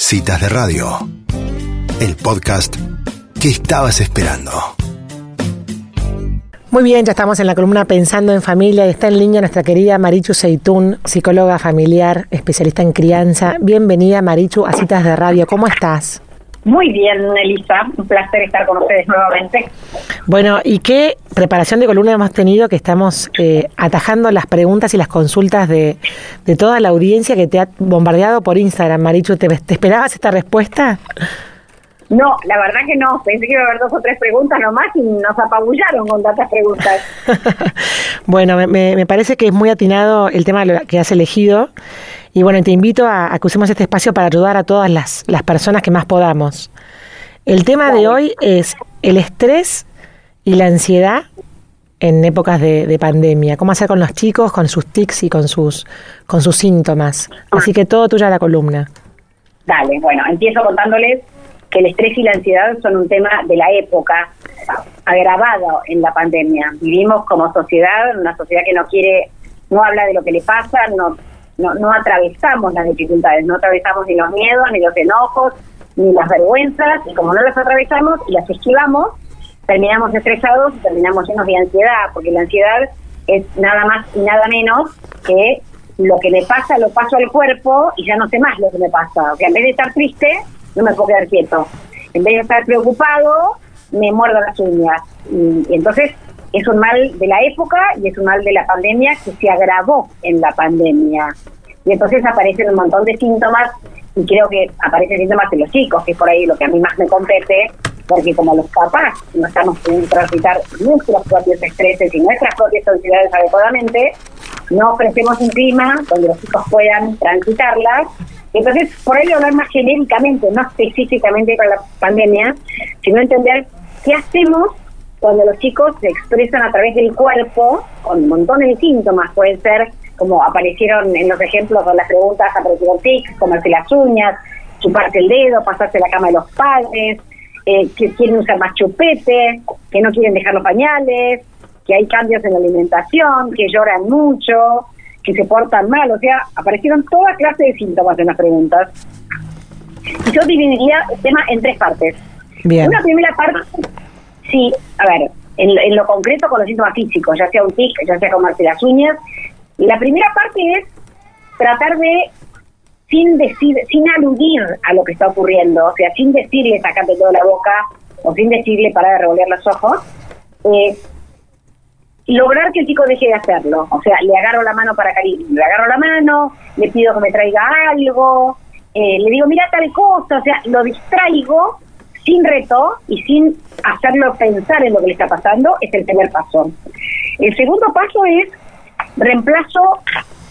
Citas de Radio, el podcast que estabas esperando. Muy bien, ya estamos en la columna Pensando en Familia y está en línea nuestra querida Marichu Seitún, psicóloga familiar, especialista en crianza. Bienvenida Marichu a Citas de Radio, ¿cómo estás? Muy bien, Elisa, un placer estar con ustedes nuevamente. Bueno, ¿y qué preparación de columna hemos tenido que estamos eh, atajando las preguntas y las consultas de, de, toda la audiencia que te ha bombardeado por Instagram, Marichu? ¿Te, te esperabas esta respuesta? No, la verdad que no. Pensé que iba a haber dos o tres preguntas nomás y nos apabullaron con tantas preguntas. bueno, me, me, parece que es muy atinado el tema que has elegido. Y bueno, te invito a, a, que usemos este espacio para ayudar a todas las, las personas que más podamos. El tema de hoy es el estrés y la ansiedad en épocas de, de, pandemia. ¿Cómo hacer con los chicos, con sus tics y con sus, con sus síntomas? Así que todo tuya la columna. Dale, bueno, empiezo contándoles que el estrés y la ansiedad son un tema de la época agravado en la pandemia. Vivimos como sociedad, una sociedad que no quiere, no habla de lo que le pasa, no, no, no atravesamos las dificultades, no atravesamos ni los miedos, ni los enojos, ni las vergüenzas, y como no las atravesamos y las esquivamos, terminamos estresados y terminamos llenos de ansiedad, porque la ansiedad es nada más y nada menos que lo que le pasa lo paso al cuerpo y ya no sé más lo que me pasa. O en vez de estar triste, no me puedo quedar quieto. En vez de estar preocupado, me muerdo las uñas. Y, y, entonces es un mal de la época y es un mal de la pandemia que se agravó en la pandemia. Y entonces aparecen un montón de síntomas y creo que aparecen síntomas en los chicos, que es por ahí lo que a mí más me compete, porque como los papás no estamos pudiendo transitar nuestros propios estreses y nuestras propias ansiedades adecuadamente, no ofrecemos un clima donde los chicos puedan transitarlas entonces, por ello hablar más genéricamente, no específicamente con la pandemia, sino entender qué hacemos cuando los chicos se expresan a través del cuerpo con montones de síntomas. Pueden ser, como aparecieron en los ejemplos con las preguntas, aparecieron tics, comerse las uñas, chuparse el dedo, pasarse la cama de los padres, eh, que quieren usar más chupete, que no quieren dejar los pañales, que hay cambios en la alimentación, que lloran mucho, que se portan mal, o sea, aparecieron toda clase de síntomas en las preguntas. Y yo dividiría el tema en tres partes. Bien. Una primera parte, sí, a ver, en, en, lo concreto con los síntomas físicos, ya sea un tic, ya sea comerse las uñas. La primera parte es tratar de, sin decir, sin aludir a lo que está ocurriendo, o sea, sin decirle sacate toda la boca o sin decirle para de revolver los ojos, eh, lograr que el chico deje de hacerlo. O sea, le agarro la mano para cariño, le agarro la mano, le pido que me traiga algo, eh, le digo, mira tal cosa, o sea, lo distraigo sin reto y sin hacerlo pensar en lo que le está pasando, es el primer paso. El segundo paso es reemplazo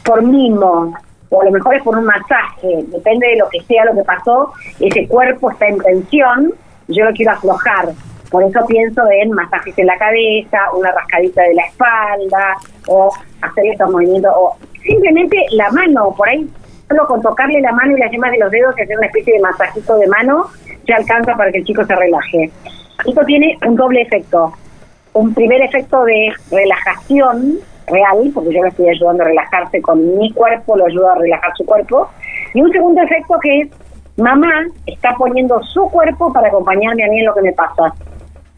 por mimo, o a lo mejor es por un masaje, depende de lo que sea lo que pasó, ese cuerpo está en tensión, yo lo quiero aflojar, por eso pienso en masajes en la cabeza, una rascadita de la espalda, o hacer estos movimientos, o simplemente la mano, por ahí, solo con tocarle la mano y las yemas de los dedos y hacer una especie de masajito de mano, ya alcanza para que el chico se relaje. Esto tiene un doble efecto. Un primer efecto de relajación real, porque yo le estoy ayudando a relajarse con mi cuerpo, lo ayudo a relajar su cuerpo. Y un segundo efecto que es, mamá está poniendo su cuerpo para acompañarme a mí en lo que me pasa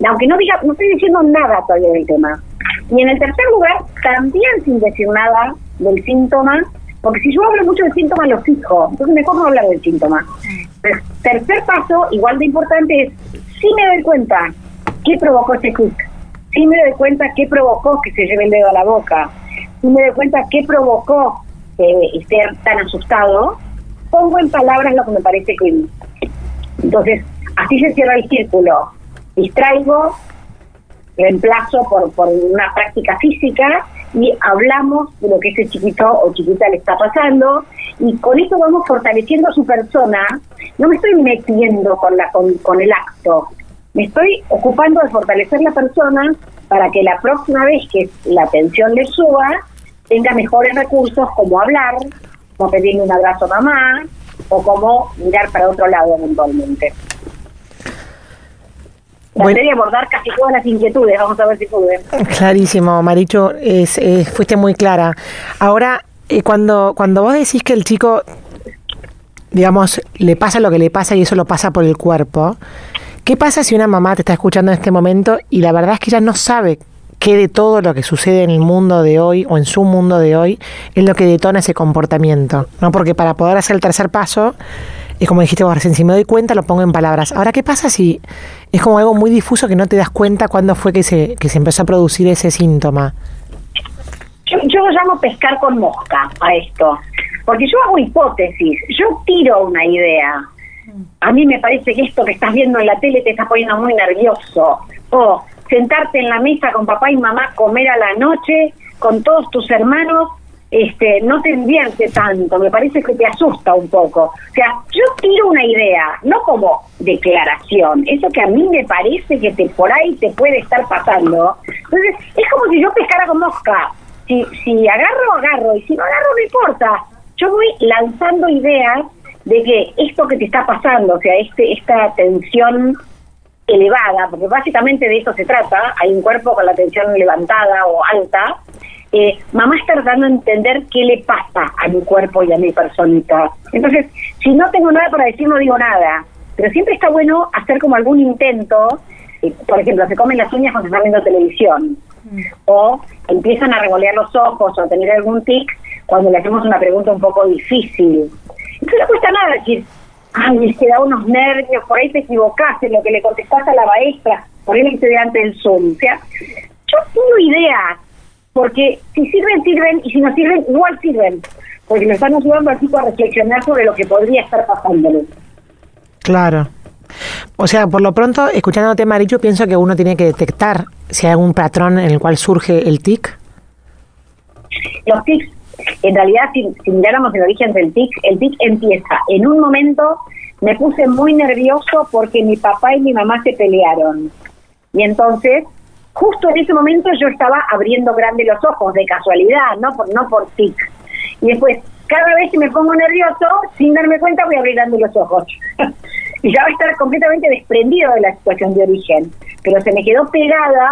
aunque no diga, no estoy diciendo nada todavía del tema. Y en el tercer lugar, también sin decir nada del síntoma, porque si yo hablo mucho del síntoma, lo fijo, entonces mejor no hablar del síntoma. El tercer paso, igual de importante, es si me doy cuenta qué provocó ese clic, si me doy cuenta qué provocó que se lleve el dedo a la boca, si me doy cuenta qué provocó eh, ser tan asustado, pongo en palabras lo que me parece que... Entonces, así se cierra el círculo distraigo, reemplazo por, por una práctica física y hablamos de lo que ese chiquito o chiquita le está pasando y con eso vamos fortaleciendo a su persona. No me estoy metiendo con, la, con, con el acto, me estoy ocupando de fortalecer la persona para que la próxima vez que la atención le suba, tenga mejores recursos como hablar, como pedirle un abrazo a mamá o como mirar para otro lado eventualmente. Traté de abordar casi todas las inquietudes, vamos a ver si pude. Clarísimo, Maricho, es, fuiste muy clara. Ahora, eh, cuando, cuando vos decís que el chico digamos, le pasa lo que le pasa y eso lo pasa por el cuerpo, ¿qué pasa si una mamá te está escuchando en este momento y la verdad es que ella no sabe qué de todo lo que sucede en el mundo de hoy o en su mundo de hoy es lo que detona ese comportamiento? ¿no? Porque para poder hacer el tercer paso, es como dijiste vos recién, si me doy cuenta lo pongo en palabras. Ahora, ¿qué pasa si es como algo muy difuso que no te das cuenta cuándo fue que se, que se empezó a producir ese síntoma? Yo, yo lo llamo pescar con mosca a esto, porque yo hago hipótesis, yo tiro una idea. A mí me parece que esto que estás viendo en la tele te está poniendo muy nervioso. O sentarte en la mesa con papá y mamá, comer a la noche con todos tus hermanos, este, no te divierte tanto, me parece que te asusta un poco. O sea, yo tiro una idea, no como declaración, eso que a mí me parece que te por ahí te puede estar pasando. Entonces, es como si yo pescara con mosca. Si, si agarro, agarro, y si no agarro, no importa. Yo voy lanzando ideas de que esto que te está pasando, o sea, este esta tensión elevada, porque básicamente de eso se trata, hay un cuerpo con la tensión levantada o alta, eh, mamá está tratando de entender qué le pasa a mi cuerpo y a mi personita. Entonces, si no tengo nada para decir, no digo nada. Pero siempre está bueno hacer como algún intento. Eh, por ejemplo, se comen las uñas cuando están viendo televisión. O empiezan a revolear los ojos o a tener algún tic cuando le hacemos una pregunta un poco difícil. Entonces no cuesta nada decir, ay, es da unos nervios, por ahí te equivocaste en lo que le contestaste a la maestra, por ahí le hice delante del Zoom. O sea, yo tengo ideas porque si sirven, sirven, y si no sirven, igual sirven, porque le están ayudando al a reflexionar sobre lo que podría estar pasándole. Claro. O sea, por lo pronto, escuchándote, Maricho, pienso que uno tiene que detectar si hay algún patrón en el cual surge el tic. Los tics, en realidad, si, si miráramos el origen del tic, el tic empieza en un momento, me puse muy nervioso porque mi papá y mi mamá se pelearon. Y entonces justo en ese momento yo estaba abriendo grande los ojos, de casualidad, no por, no por tic. Y después, cada vez que me pongo nervioso, sin darme cuenta, voy a abrir grande los ojos. y ya va a estar completamente desprendido de la situación de origen. Pero se me quedó pegada,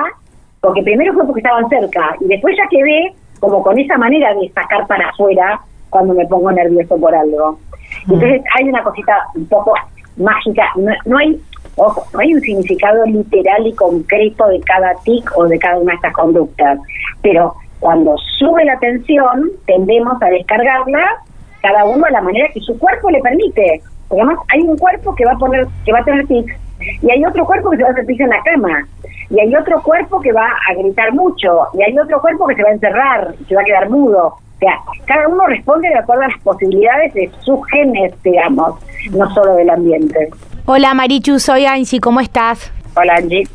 porque primero fue porque estaban cerca, y después ya quedé como con esa manera de sacar para afuera cuando me pongo nervioso por algo. Mm. Entonces hay una cosita un poco mágica, no, no hay Ojo, no hay un significado literal y concreto de cada tic o de cada una de estas conductas, pero cuando sube la tensión, tendemos a descargarla cada uno a la manera que su cuerpo le permite. Porque además hay un cuerpo que va a poner, que va a tener tics, y hay otro cuerpo que se va a hacer en la cama, y hay otro cuerpo que va a gritar mucho, y hay otro cuerpo que se va a encerrar, se va a quedar mudo. O sea, cada uno responde de acuerdo a las posibilidades de sus genes, digamos, no solo del ambiente. Hola Marichu, soy Angie, ¿cómo estás? Hola Angie.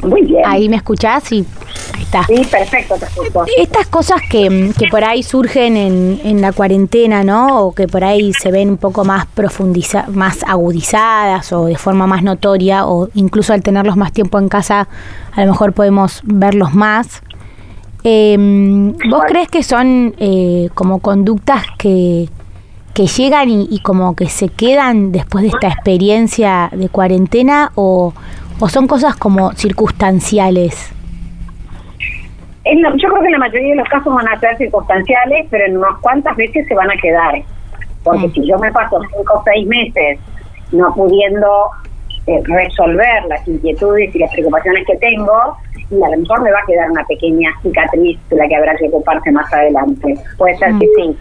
Muy bien. Ahí me escuchás y ahí está. Sí, perfecto, te escucho. Estas cosas que, que por ahí surgen en, en, la cuarentena, ¿no? O que por ahí se ven un poco más profundizadas, más agudizadas o de forma más notoria, o incluso al tenerlos más tiempo en casa, a lo mejor podemos verlos más. Eh, ¿Vos crees que son eh, como conductas que, que llegan y, como que se quedan después de esta experiencia de cuarentena o, o son cosas como circunstanciales? yo creo que en la mayoría de los casos van a ser circunstanciales, pero en unas cuantas veces se van a quedar. Porque mm. si yo me paso cinco o seis meses no pudiendo eh, resolver las inquietudes y las preocupaciones que tengo, y a lo mejor me va a quedar una pequeña cicatriz de la que habrá que ocuparse más adelante. Puede ser que mm. sí.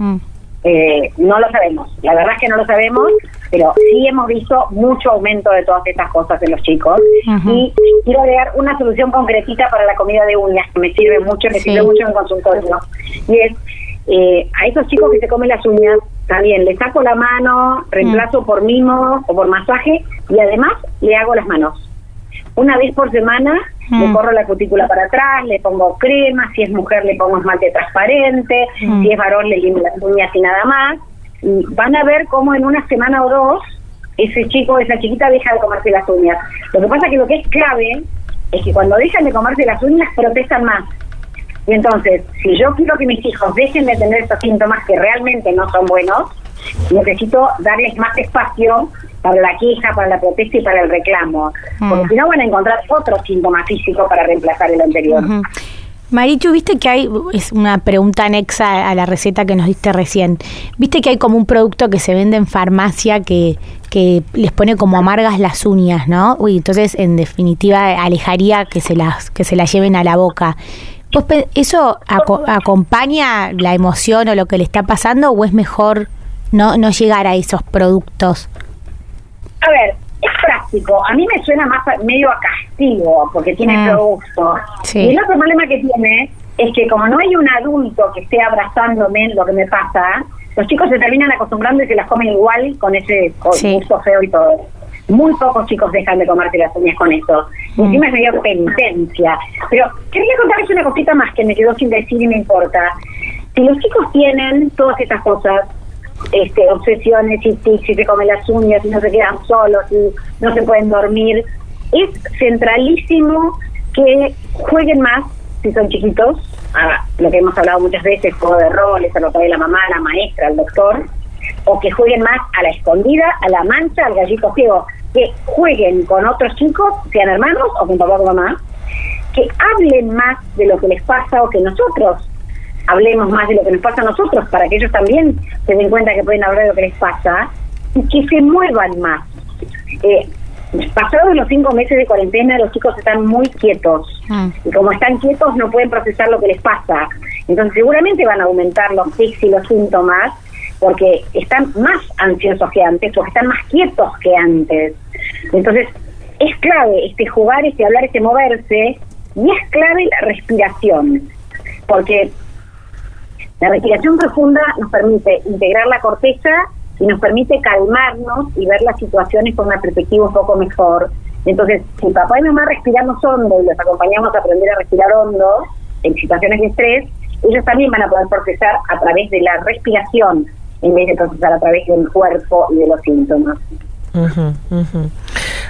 Mm. Eh, no lo sabemos, la verdad es que no lo sabemos, pero sí hemos visto mucho aumento de todas estas cosas en los chicos. Y quiero agregar una solución concretita para la comida de uñas que me sirve mucho, me sirve mucho en consultorio. Y es eh, a esos chicos que se comen las uñas, también les saco la mano, reemplazo mm. por mimo o por masaje y además le hago las manos. Una vez por semana le corro la cutícula para atrás, le pongo crema, si es mujer le pongo esmalte transparente, si es varón le limpio las uñas y nada más. Y van a ver cómo en una semana o dos ese chico, esa chiquita deja de comerse las uñas. Lo que pasa que lo que es clave es que cuando dejan de comerse las uñas protestan más. Y entonces, si yo quiero que mis hijos dejen de tener estos síntomas que realmente no son buenos, necesito darles más espacio para la queja, para la protesta y para el reclamo. Porque mm. si no van a encontrar otro síntoma físico para reemplazar el anterior. Marichu, viste que hay, es una pregunta anexa a la receta que nos diste recién, viste que hay como un producto que se vende en farmacia que, que les pone como amargas las uñas, ¿no? Uy, entonces en definitiva alejaría que se las, que se las lleven a la boca. ¿Eso acompaña la emoción o lo que le está pasando o es mejor no, no llegar a esos productos? A ver, es práctico. A mí me suena más medio a castigo porque tiene mm. producto. Y el otro problema que tiene es que como no hay un adulto que esté abrazándome lo que me pasa, los chicos se terminan acostumbrando y se las comen igual con ese gusto feo y todo. Muy pocos chicos dejan de comerse las uñas con eso. Mm. Encima es medio penitencia. Pero quería contarles una cosita más que me quedó sin decir y me importa. Si los chicos tienen todas estas cosas, este, obsesiones y tics, y se comen las uñas y no se quedan solos y no se pueden dormir. Es centralísimo que jueguen más si son chiquitos, a lo que hemos hablado muchas veces, juego de roles, a lo que hay la mamá, la maestra, el doctor, o que jueguen más a la escondida, a la mancha, al gallito ciego, que jueguen con otros chicos, sean hermanos o con papá o mamá, que hablen más de lo que les pasa o que nosotros hablemos más de lo que nos pasa a nosotros, para que ellos también se den cuenta que pueden hablar de lo que les pasa y que se muevan más. Eh, pasados los cinco meses de cuarentena, los chicos están muy quietos mm. y como están quietos no pueden procesar lo que les pasa. Entonces seguramente van a aumentar los tics y los síntomas porque están más ansiosos que antes, porque están más quietos que antes. Entonces es clave este jugar, este hablar, este moverse y es clave la respiración, porque la respiración profunda nos permite integrar la corteza y nos permite calmarnos y ver las situaciones con una perspectiva un poco mejor. Entonces, si papá y mamá respiramos hondo y los acompañamos a aprender a respirar hondo en situaciones de estrés, ellos también van a poder procesar a través de la respiración en vez de procesar a través del cuerpo y de los síntomas.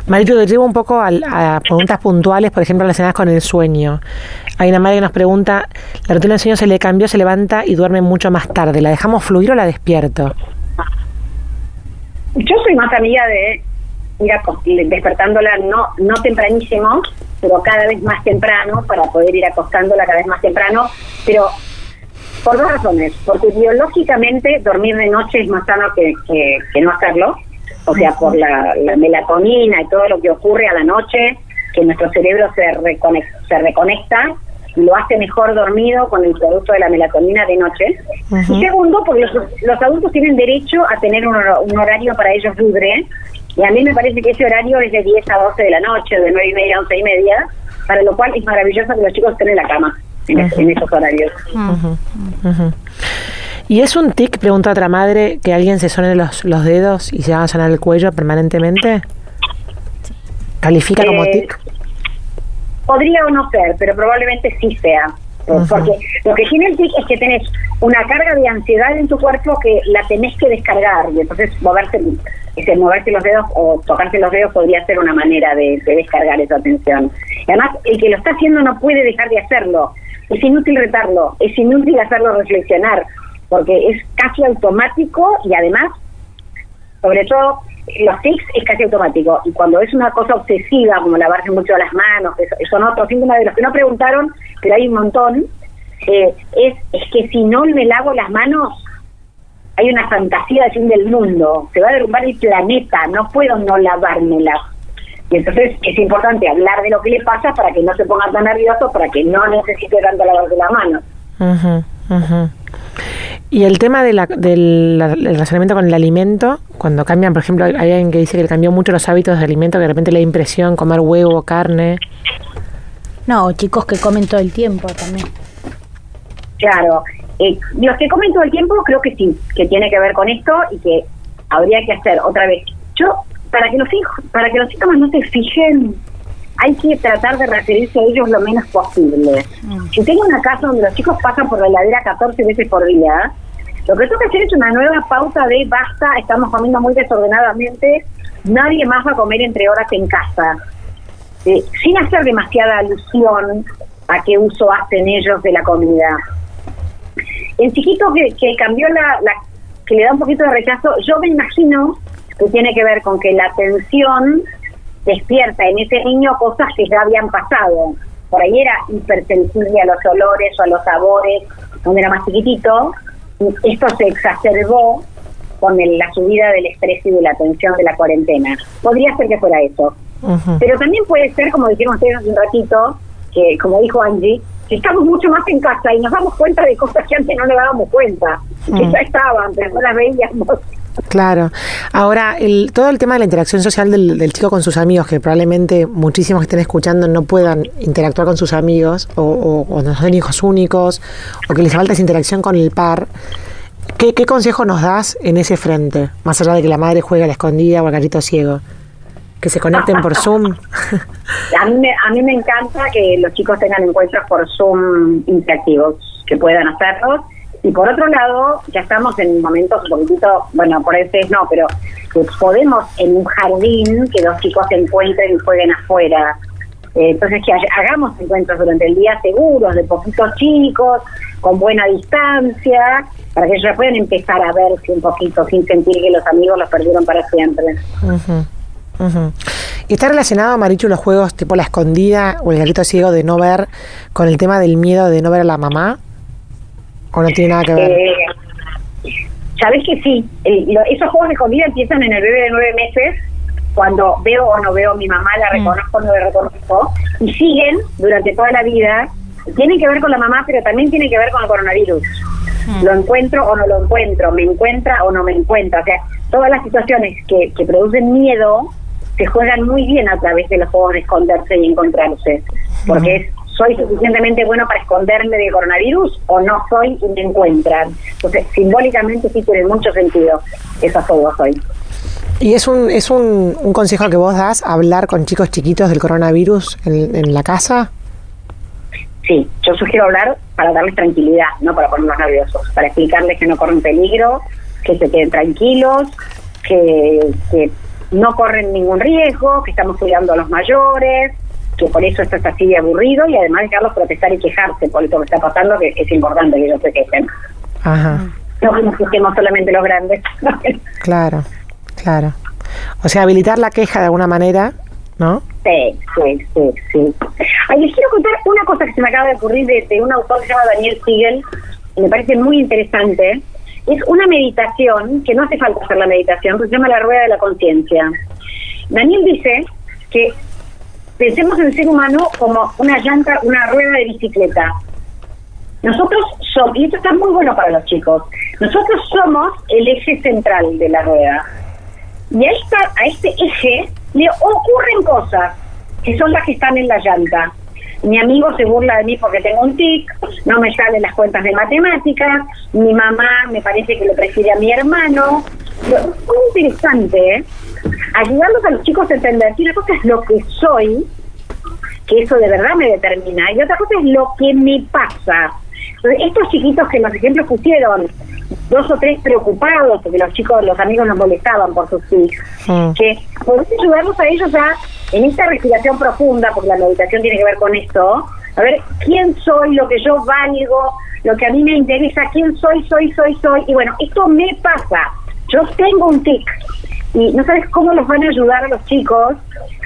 Marito, te llevo un poco a, preguntas puntuales, por ejemplo, relacionadas con el sueño. Hay una madre que nos pregunta, la rutina del sueño se le cambió, se levanta y duerme mucho más tarde. ¿La dejamos fluir o la despierto? Yo soy más amiga de ir despertándola no, no tempranísimo, pero cada vez más temprano, para poder ir acostándola cada vez más temprano, pero por dos razones. Porque biológicamente dormir de noche es más sano que, que no hacerlo o sea, por la, melatonina y todo lo que ocurre a la noche, que nuestro cerebro se, reconecta, se reconecta lo hace mejor dormido con el producto de la melatonina de noche. Y segundo, porque los, adultos tienen derecho a tener un, horario para ellos libre, y a mí me parece que ese horario es de 10 a 12 de la noche, de 9 y media a 11 y media, para lo cual es maravilloso que los chicos estén en la cama en, esos horarios. ¿Y es un tic, pregunta otra madre, que alguien se suene los, los dedos y se haga sonar el cuello permanentemente? ¿Califica como eh, tic? Podría o no ser, pero probablemente sí sea. Porque lo que tiene el tic es que tenés una carga de ansiedad en tu cuerpo que la tenés que descargar y entonces moverse, ese, moverse los dedos o tocarse los dedos podría ser una manera de, de descargar esa tensión. Y además, el que lo está haciendo no puede dejar de hacerlo. Es inútil retarlo, es inútil hacerlo reflexionar, porque es casi automático y además, sobre todo, los tics es casi automático. Y cuando es una cosa obsesiva, como lavarse mucho las manos, eso, son otros síntomas de los que no preguntaron, pero hay un montón, eh, es, es que si no me lavo las manos, hay una fantasía de fin del mundo, se va a derrumbar el planeta, no puedo no lavármelas. Y entonces es importante hablar de lo que le pasa para que no se ponga tan nervioso, para que no necesite tanto lavarse las manos. Y el tema de la, del relacionamiento con el alimento, cuando cambian, por ejemplo, hay alguien que dice que cambió mucho los hábitos de alimento, que de repente le da impresión comer huevo, carne. No, chicos que comen todo el tiempo también. Claro, eh, los que comen todo el tiempo creo que sí, que tiene que ver con esto y que habría que hacer otra vez. Yo, para que los hijos, para que los síntomas no se fijen hay que tratar de referirse a ellos lo menos posible. Mm. Si tengo una casa donde los chicos pasan por la heladera 14 veces por día, lo que tengo que hacer es una nueva pauta de basta, estamos comiendo muy desordenadamente, nadie más va a comer entre horas en casa. Eh, sin hacer demasiada alusión a qué uso hacen ellos de la comida. El chiquito que, que cambió la, la, que le da un poquito de rechazo, yo me imagino que tiene que ver con que la atención despierta en ese niño cosas que ya habían pasado. por ahí era hipersensible a los olores o a los sabores, cuando era más chiquitito, esto se exacerbó con la subida del estrés y de la tensión de la cuarentena. Podría ser que fuera eso. Pero también puede ser, como dijimos ustedes hace un ratito, que como dijo Angie, que estamos mucho más en casa y nos damos cuenta de cosas que antes no le dábamos cuenta, que mm. ya estaban, pero no las veíamos. Claro. Ahora, el, todo el tema de la interacción social del, chico con sus amigos, que probablemente muchísimos que estén escuchando no puedan interactuar con sus amigos, o, o, no son hijos únicos, o que les falta esa interacción con el par. ¿Qué, ¿Qué consejo nos das en ese frente? Más allá de que la madre juegue a la escondida o al carrito ciego que se conecten por Zoom. a, mí me, a mí me encanta que los chicos tengan encuentros por Zoom interactivos, que puedan hacerlos. Y por otro lado, ya estamos en momentos un poquitito, bueno, por eso no, pero que podemos en un jardín que los chicos se encuentren y jueguen afuera. Eh, entonces, que hagamos encuentros durante el día seguros, de poquitos chicos, con buena distancia, para que ellos puedan empezar a verse un poquito sin sentir que los amigos los perdieron para siempre. ¿Y está relacionado, Marichu, los juegos tipo la escondida o el gatito ciego de no ver con el tema del miedo de no ver a la mamá? ¿O no tiene nada que ver? Eh, Sabes que sí. esos juegos de escondida empiezan en el bebé de nueve meses, cuando veo o no veo a mi mamá, la mm. reconozco o no la reconozco, y siguen durante toda la vida. Tienen que ver con la mamá, pero también tienen que ver con el coronavirus. Mm. Lo encuentro o no lo encuentro, me encuentra o no me encuentra. O sea, todas las situaciones que, que producen miedo se juegan muy bien a través de los juegos de esconderse y encontrarse, porque es soy suficientemente bueno para esconderme del coronavirus o no soy y me encuentran. Entonces, simbólicamente sí tiene mucho sentido esos juegos hoy. ¿Y es un, es un, un, consejo que vos das, hablar con chicos chiquitos del coronavirus en, en, la casa? Sí, yo sugiero hablar para darles tranquilidad, no para ponerlos nerviosos, para explicarles que no corren peligro, que se queden tranquilos, que, que no corren ningún riesgo, que estamos cuidando a los mayores, que por eso esto es así de aburrido y además dejarlos protestar y quejarse por esto que está pasando, que es importante que ellos se quejen. Ajá. No que nos quejemos solamente los grandes. claro, claro. O sea, habilitar la queja de alguna manera, ¿no? Sí, sí, sí, sí. Ay, les quiero contar una cosa que se me acaba de ocurrir de, de un autor que se llama Daniel Siegel, me parece muy interesante, es una meditación, que no hace falta hacer la meditación, se llama la rueda de la conciencia. Daniel dice que pensemos en el ser humano como una llanta, una rueda de bicicleta. Nosotros somos, y esto está muy bueno para los chicos, nosotros somos el eje central de la rueda. Y a, esta, a este eje le ocurren cosas que son las que están en la llanta mi amigo se burla de mí porque tengo un tic, no me salen las cuentas de matemáticas, mi mamá me parece que lo prefiere a mi hermano. Muy interesante, ¿eh? Ayudarlos a los chicos a entender que una cosa es lo que soy, que eso de verdad me determina, y otra cosa es lo que me pasa. estos chiquitos que los ejemplos pusieron, dos o tres preocupados, porque los chicos, los amigos nos molestaban por sus tics, mm. que podemos ayudarlos a ellos a en esta respiración profunda, porque la meditación tiene que ver con esto, a ver, ¿quién soy? Lo que yo valgo, lo que a mí me interesa, ¿quién soy? Soy, soy, soy. Y bueno, esto me pasa. Yo tengo un tic. Y no sabes cómo los van a ayudar a los chicos,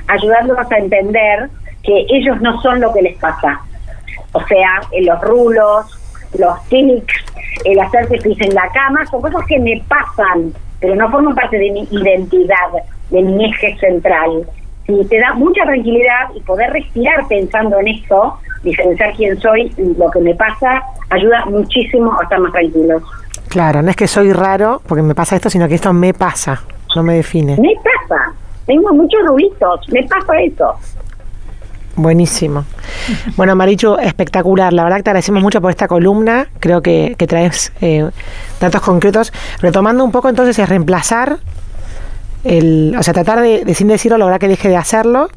ayudándolos a entender que ellos no son lo que les pasa. O sea, los rulos, los tics, el hacerse pis en la cama, son cosas que me pasan, pero no forman parte de mi identidad, de mi eje central y te da mucha tranquilidad y poder respirar pensando en esto, diferenciar quién soy y lo que me pasa, ayuda muchísimo a estar más tranquilos. Claro, no es que soy raro porque me pasa esto, sino que esto me pasa, no me define. Me pasa, tengo muchos ruidos, me pasa eso. Buenísimo. Bueno, Marichu, espectacular. La verdad que te agradecemos mucho por esta columna. Creo que, que traes eh, datos concretos. Retomando un poco entonces es reemplazar el, o sea, tratar de, sin decirlo, lograr que deje de hacerlo,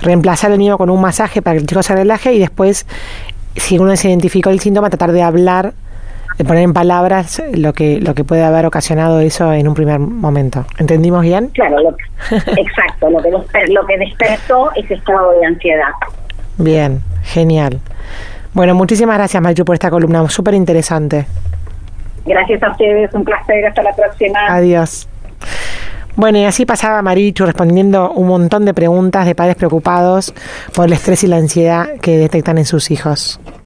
reemplazar el niño con un masaje para que el chico se relaje y después, si uno se identificó el síntoma, tratar de hablar, de poner en palabras lo que lo que puede haber ocasionado eso en un primer momento. ¿Entendimos bien? Claro, exacto, lo que, lo que despertó ese estado de ansiedad. Bien, genial. Bueno, muchísimas gracias, Mayu, por esta columna, súper interesante. Gracias a ustedes, un placer, hasta la próxima. Adiós. Bueno, y así pasaba Marichu respondiendo un montón de preguntas de padres preocupados por el estrés y la ansiedad que detectan en sus hijos.